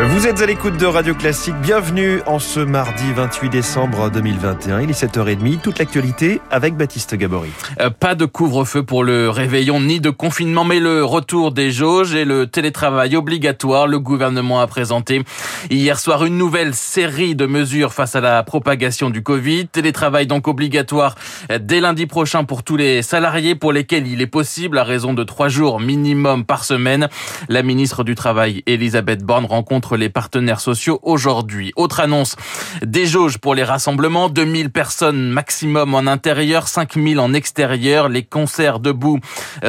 Vous êtes à l'écoute de Radio Classique. Bienvenue en ce mardi 28 décembre 2021. Il est 7h30. Toute l'actualité avec Baptiste Gabory. Euh, pas de couvre-feu pour le réveillon ni de confinement, mais le retour des jauges et le télétravail obligatoire. Le gouvernement a présenté hier soir une nouvelle série de mesures face à la propagation du Covid. Télétravail donc obligatoire dès lundi prochain pour tous les salariés pour lesquels il est possible à raison de trois jours minimum par semaine. La ministre du Travail, Elisabeth Borne, rencontre les partenaires sociaux aujourd'hui. Autre annonce, des jauges pour les rassemblements, 2000 personnes maximum en intérieur, 5000 en extérieur. Les concerts debout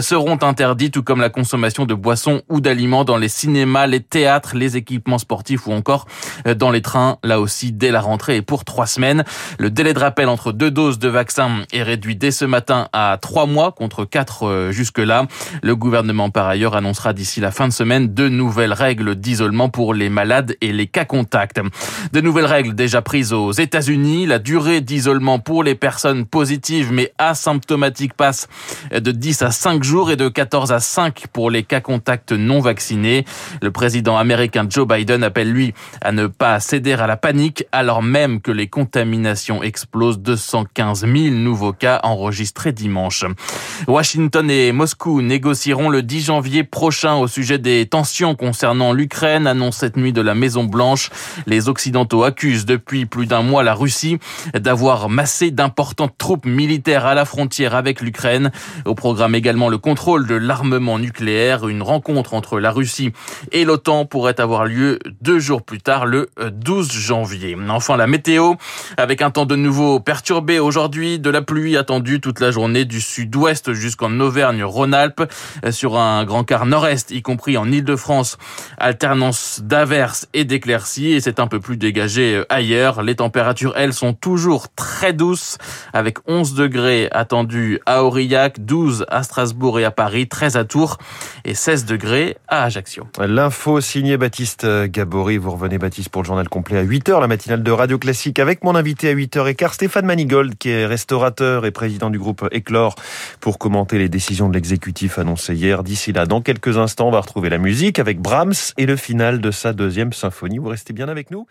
seront interdits, tout comme la consommation de boissons ou d'aliments dans les cinémas, les théâtres, les équipements sportifs ou encore dans les trains, là aussi dès la rentrée et pour trois semaines. Le délai de rappel entre deux doses de vaccin est réduit dès ce matin à trois mois contre quatre euh, jusque-là. Le gouvernement par ailleurs annoncera d'ici la fin de semaine de nouvelles règles d'isolement pour les malades et les cas contacts. De nouvelles règles déjà prises aux États-Unis. La durée d'isolement pour les personnes positives mais asymptomatiques passe de 10 à 5 jours et de 14 à 5 pour les cas contacts non vaccinés. Le président américain Joe Biden appelle lui à ne pas céder à la panique alors même que les contaminations explosent 215 000 nouveaux cas enregistrés dimanche. Washington et Moscou négocieront le 10 janvier prochain au sujet des tensions concernant l'Ukraine, annonce cette nuit de la Maison Blanche. Les Occidentaux accusent depuis plus d'un mois la Russie d'avoir massé d'importantes troupes militaires à la frontière avec l'Ukraine. Au programme également le contrôle de l'armement nucléaire. Une rencontre entre la Russie et l'OTAN pourrait avoir lieu deux jours plus tard, le 12 janvier. Enfin, la météo, avec un temps de nouveau perturbé aujourd'hui, de la pluie attendue toute la journée du sud-ouest jusqu'en Auvergne-Rhône-Alpes, sur un grand quart nord-est, y compris en Ile-de-France. Alternance d'averses et d'éclaircies et c'est un peu plus dégagé euh, ailleurs. Les températures, elles, sont toujours très douces avec 11 degrés attendus à Aurillac, 12 à Strasbourg et à Paris, 13 à Tours et 16 degrés à Ajaccio. L'info signée Baptiste Gabory. Vous revenez Baptiste pour le journal complet à 8h, la matinale de Radio Classique avec mon invité à 8h15, Stéphane Manigold qui est restaurateur et président du groupe Éclore pour commenter les décisions de l'exécutif annoncées hier. D'ici là, dans quelques instants, on va retrouver la musique avec Brahms et le final de deuxième symphonie. Vous restez bien avec nous